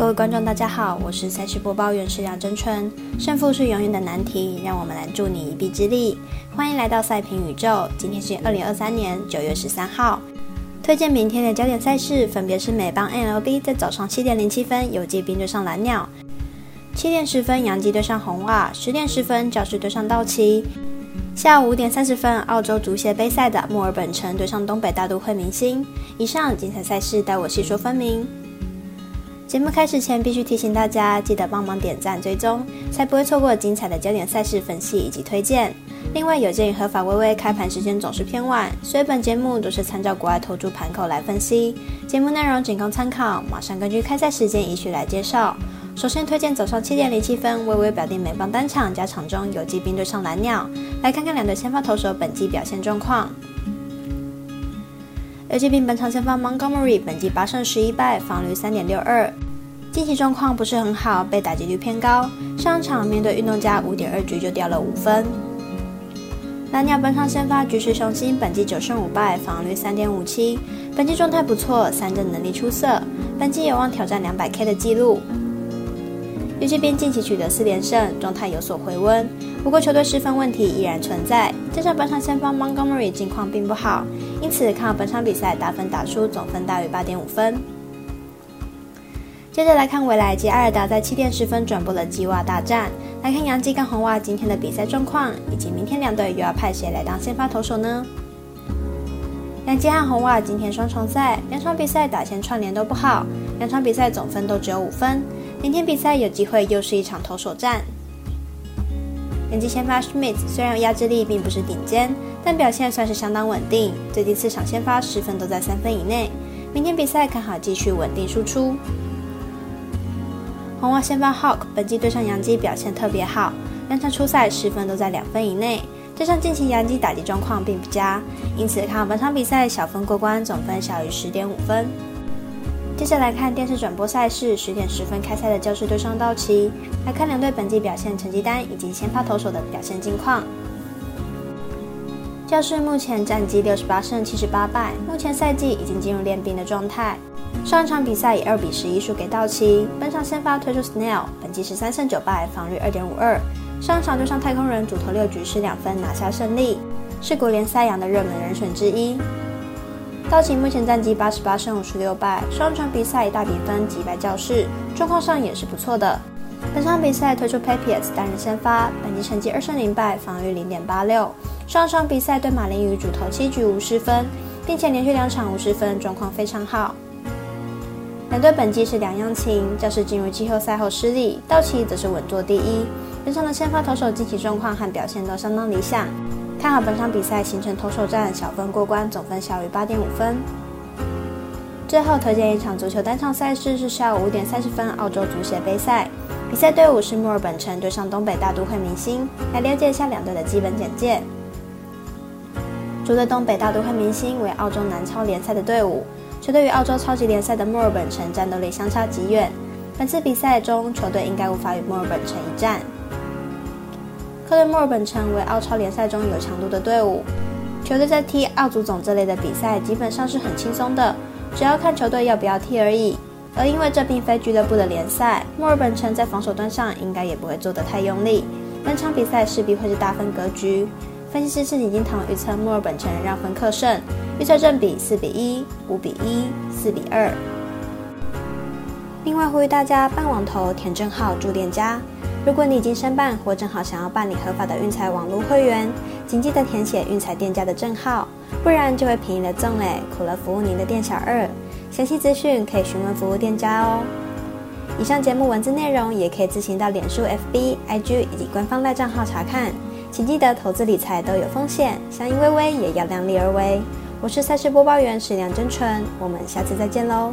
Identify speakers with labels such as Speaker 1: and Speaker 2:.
Speaker 1: 各位观众，大家好，我是赛事播报员石梁真春。胜负是永远的难题，让我们来助你一臂之力。欢迎来到赛评宇宙，今天是二零二三年九月十三号。推荐明天的焦点赛事分别是美邦 NLB 在早上七点零七分，游击兵对上蓝鸟；七点十分，洋基对上红袜；十点十分，教士对上道奇；下午五点三十分，澳洲足协杯赛的墨尔本城对上东北大都会明星。以上精彩赛事，待我细说分明。节目开始前，必须提醒大家，记得帮忙点赞、追踪，才不会错过精彩的焦点赛事分析以及推荐。另外，有鉴于合法微微开盘时间总是偏晚，所以本节目都是参照国外投注盘口来分析，节目内容仅供参考。马上根据开赛时间依序来介绍。首先推荐早上七点零七分，微微表定美邦单场加场中游击兵对上蓝鸟，来看看两队先发投手本季表现状况。游击兵本场先发 Montgomery，本季八胜十一败，防率三点六二，近期状况不是很好，被打击率偏高。上场面对运动家五点二局就掉了五分。蓝鸟本场先发局势雄心，本季九胜五败，防率三点五七，本季状态不错，三振能力出色，本季有望挑战两百 K 的纪录。游击兵近期取得四连胜，状态有所回温。不过球队失分问题依然存在，加上本场先发 Montgomery 近况并不好，因此看好本场比赛打分打出总分大于八点五分。接着来看未来及艾尔达在七点十分转播的鸡袜大战，来看杨基跟红袜今天的比赛状况，以及明天两队又要派谁来当先发投手呢？杨基和红袜今天双重赛，两场比赛打线串联都不好，两场比赛总分都只有五分。明天比赛有机会又是一场投手战。杨基先发 Schmidt 虽然压制力并不是顶尖，但表现算是相当稳定。最近四场先发十分都在三分以内。明天比赛看好继续稳定输出。红袜先发 Hawk 本季对上杨基表现特别好，两场初赛十分都在两分以内。加上近期杨基打击状况并不佳，因此看好本场比赛小分过关，总分小于十点五分。接着来看电视转播赛事，十点十分开赛的教士对上道奇，来看两队本季表现成绩单以及先发投手的表现近况。教士目前战绩六十八胜七十八败，目前赛季已经进入练兵的状态。上一场比赛以二比十一输给道奇，本场先发推出 Snell，本季十三胜九败，防率二点五二。上场对上太空人主投六局失两分拿下胜利，是国联赛扬的热门人选之一。道奇目前战绩八十八胜五十六败，双场比赛以大比分击败教士，状况上也是不错的。本场比赛推出 Papiers 单人先发，本季成绩二胜零败，防御零点八六。上场比赛对马林鱼主投七局无失分，并且连续两场无失分，状况非常好。两队本季是两样情，教士进入季后赛后失利，道奇则是稳坐第一。本场的先发投手近期状况和表现都相当理想。看好本场比赛形成投手战，小分过关，总分小于八点五分。最后推荐一场足球单场赛事是下午五点三十分澳洲足协杯赛，比赛队伍是墨尔本城对上东北大都会明星。来了解一下两队的基本简介。主队东北大都会明星为澳洲南超联赛的队伍，球队与澳洲超级联赛的墨尔本城战斗力相差极远。本次比赛中，球队应该无法与墨尔本城一战。客队墨尔本城为澳超联赛中有强度的队伍，球队在踢澳足总这类的比赛基本上是很轻松的，只要看球队要不要踢而已。而因为这并非俱乐部的联赛，墨尔本城在防守端上应该也不会做得太用力。本场比赛势必会是大分格局。分析师是李金堂预测墨尔本城让分客胜，预测正比四比一、五比一、四比二。另外呼吁大家办网投填证号注店家。如果你已经申办或正好想要办理合法的运财网络会员，请记得填写运财店家的证号，不然就会便宜了赠嘞，苦了服务您的店小二。详细资讯可以询问服务店家哦。以上节目文字内容也可以自行到脸书、FB、IG 以及官方赖账号查看。请记得投资理财都有风险，相依微微也要量力而为。我是赛事播报员史梁真纯，我们下次再见喽。